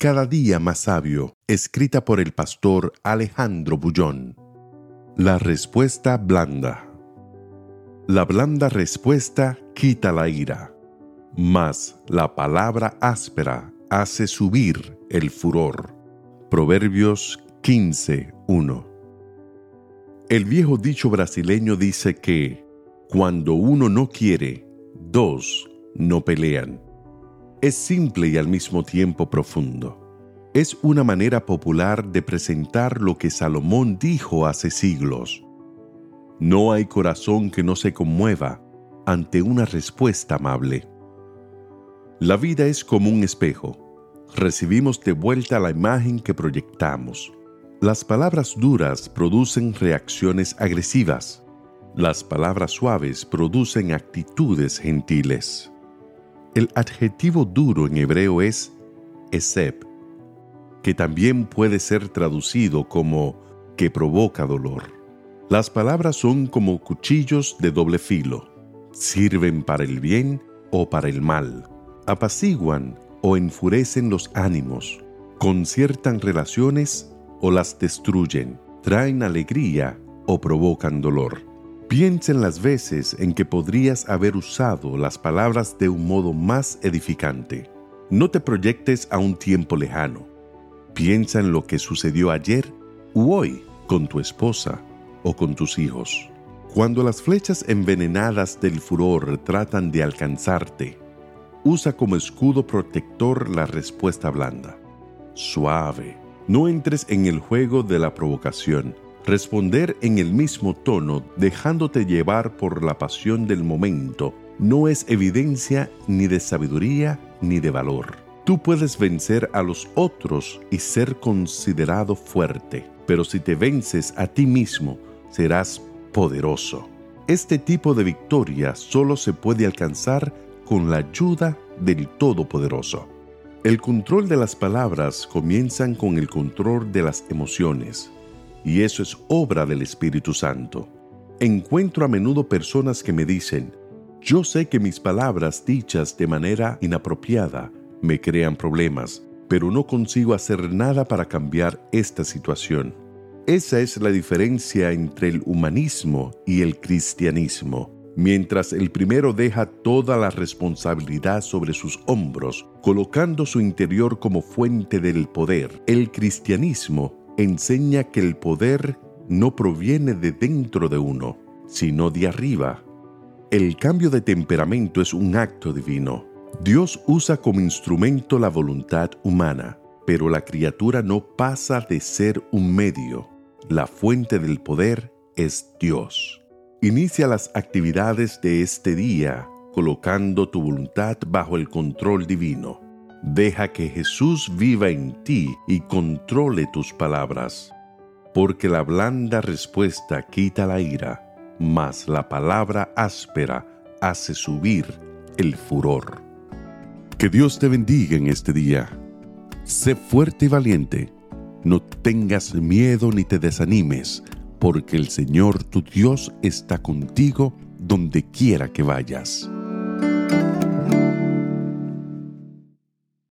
Cada día más sabio, escrita por el pastor Alejandro Bullón. La respuesta blanda. La blanda respuesta quita la ira, mas la palabra áspera hace subir el furor. Proverbios 15:1. El viejo dicho brasileño dice que cuando uno no quiere, dos no pelean. Es simple y al mismo tiempo profundo. Es una manera popular de presentar lo que Salomón dijo hace siglos. No hay corazón que no se conmueva ante una respuesta amable. La vida es como un espejo. Recibimos de vuelta la imagen que proyectamos. Las palabras duras producen reacciones agresivas. Las palabras suaves producen actitudes gentiles. El adjetivo duro en hebreo es esep, que también puede ser traducido como que provoca dolor. Las palabras son como cuchillos de doble filo. Sirven para el bien o para el mal. Apaciguan o enfurecen los ánimos. Conciertan relaciones o las destruyen. Traen alegría o provocan dolor. Piensa en las veces en que podrías haber usado las palabras de un modo más edificante. No te proyectes a un tiempo lejano. Piensa en lo que sucedió ayer u hoy con tu esposa o con tus hijos. Cuando las flechas envenenadas del furor tratan de alcanzarte, usa como escudo protector la respuesta blanda. Suave. No entres en el juego de la provocación Responder en el mismo tono, dejándote llevar por la pasión del momento, no es evidencia ni de sabiduría ni de valor. Tú puedes vencer a los otros y ser considerado fuerte, pero si te vences a ti mismo, serás poderoso. Este tipo de victoria solo se puede alcanzar con la ayuda del Todopoderoso. El control de las palabras comienzan con el control de las emociones y eso es obra del Espíritu Santo. Encuentro a menudo personas que me dicen, yo sé que mis palabras dichas de manera inapropiada me crean problemas, pero no consigo hacer nada para cambiar esta situación. Esa es la diferencia entre el humanismo y el cristianismo. Mientras el primero deja toda la responsabilidad sobre sus hombros, colocando su interior como fuente del poder, el cristianismo enseña que el poder no proviene de dentro de uno, sino de arriba. El cambio de temperamento es un acto divino. Dios usa como instrumento la voluntad humana, pero la criatura no pasa de ser un medio. La fuente del poder es Dios. Inicia las actividades de este día colocando tu voluntad bajo el control divino. Deja que Jesús viva en ti y controle tus palabras, porque la blanda respuesta quita la ira, mas la palabra áspera hace subir el furor. Que Dios te bendiga en este día. Sé fuerte y valiente. No tengas miedo ni te desanimes, porque el Señor tu Dios está contigo donde quiera que vayas.